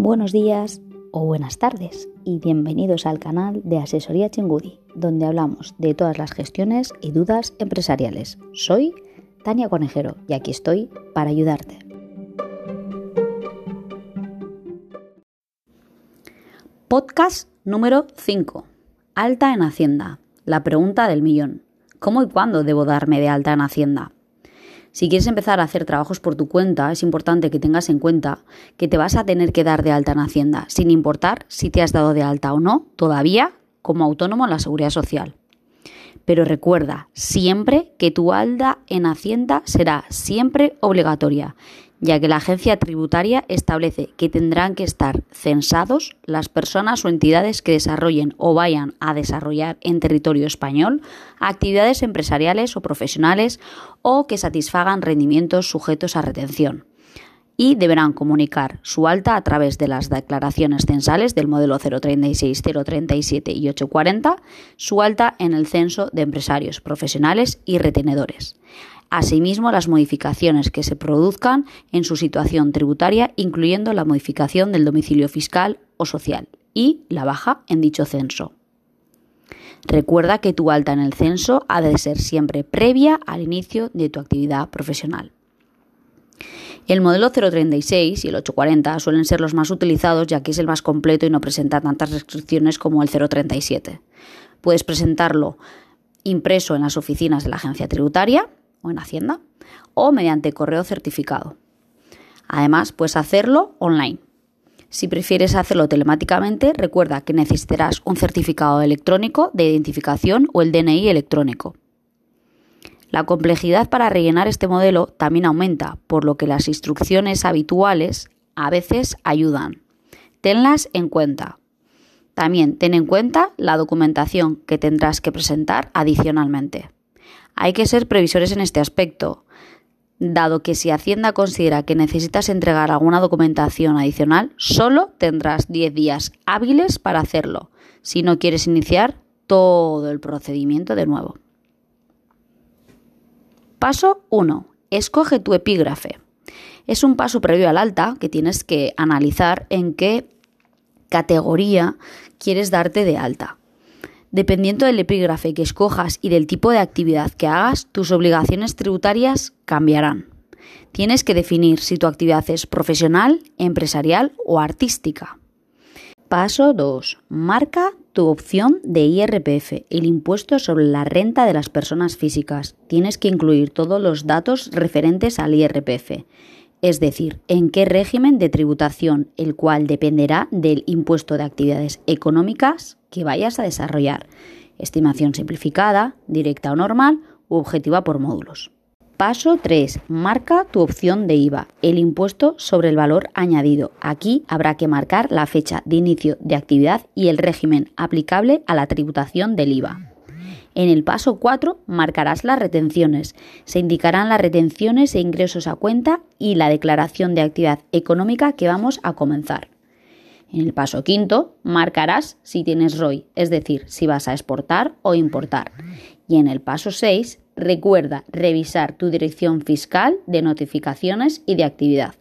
Buenos días o buenas tardes y bienvenidos al canal de Asesoría Chingudi, donde hablamos de todas las gestiones y dudas empresariales. Soy Tania Conejero y aquí estoy para ayudarte. Podcast número 5. Alta en Hacienda. La pregunta del millón. ¿Cómo y cuándo debo darme de alta en Hacienda? Si quieres empezar a hacer trabajos por tu cuenta, es importante que tengas en cuenta que te vas a tener que dar de alta en Hacienda, sin importar si te has dado de alta o no todavía como autónomo en la seguridad social. Pero recuerda siempre que tu alta en Hacienda será siempre obligatoria ya que la agencia tributaria establece que tendrán que estar censados las personas o entidades que desarrollen o vayan a desarrollar en territorio español actividades empresariales o profesionales o que satisfagan rendimientos sujetos a retención. Y deberán comunicar su alta a través de las declaraciones censales del modelo 036, 037 y 840, su alta en el censo de empresarios, profesionales y retenedores asimismo las modificaciones que se produzcan en su situación tributaria, incluyendo la modificación del domicilio fiscal o social y la baja en dicho censo. Recuerda que tu alta en el censo ha de ser siempre previa al inicio de tu actividad profesional. El modelo 036 y el 840 suelen ser los más utilizados ya que es el más completo y no presenta tantas restricciones como el 037. Puedes presentarlo impreso en las oficinas de la agencia tributaria o en Hacienda o mediante correo certificado. Además, puedes hacerlo online. Si prefieres hacerlo telemáticamente, recuerda que necesitarás un certificado electrónico de identificación o el DNI electrónico. La complejidad para rellenar este modelo también aumenta, por lo que las instrucciones habituales a veces ayudan. Tenlas en cuenta. También ten en cuenta la documentación que tendrás que presentar adicionalmente. Hay que ser previsores en este aspecto, dado que si Hacienda considera que necesitas entregar alguna documentación adicional, solo tendrás 10 días hábiles para hacerlo, si no quieres iniciar todo el procedimiento de nuevo. Paso 1. Escoge tu epígrafe. Es un paso previo al alta que tienes que analizar en qué categoría quieres darte de alta. Dependiendo del epígrafe que escojas y del tipo de actividad que hagas, tus obligaciones tributarias cambiarán. Tienes que definir si tu actividad es profesional, empresarial o artística. Paso 2. Marca tu opción de IRPF, el impuesto sobre la renta de las personas físicas. Tienes que incluir todos los datos referentes al IRPF es decir, en qué régimen de tributación, el cual dependerá del impuesto de actividades económicas que vayas a desarrollar, estimación simplificada, directa o normal u objetiva por módulos. Paso 3. Marca tu opción de IVA, el impuesto sobre el valor añadido. Aquí habrá que marcar la fecha de inicio de actividad y el régimen aplicable a la tributación del IVA. En el paso 4 marcarás las retenciones. Se indicarán las retenciones e ingresos a cuenta y la declaración de actividad económica que vamos a comenzar. En el paso quinto marcarás si tienes ROI, es decir, si vas a exportar o importar. Y en el paso 6 recuerda revisar tu dirección fiscal de notificaciones y de actividad.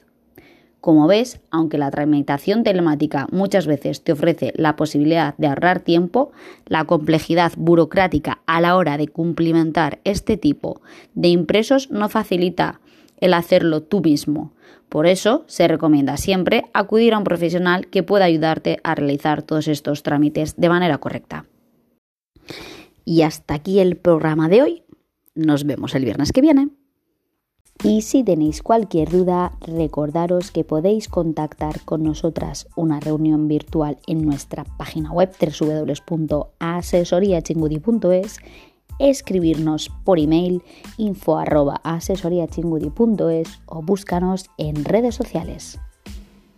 Como ves, aunque la tramitación telemática muchas veces te ofrece la posibilidad de ahorrar tiempo, la complejidad burocrática a la hora de cumplimentar este tipo de impresos no facilita el hacerlo tú mismo. Por eso se recomienda siempre acudir a un profesional que pueda ayudarte a realizar todos estos trámites de manera correcta. Y hasta aquí el programa de hoy. Nos vemos el viernes que viene. Y si tenéis cualquier duda, recordaros que podéis contactar con nosotras una reunión virtual en nuestra página web www.asesoriachingudi.es, escribirnos por email info o búscanos en redes sociales.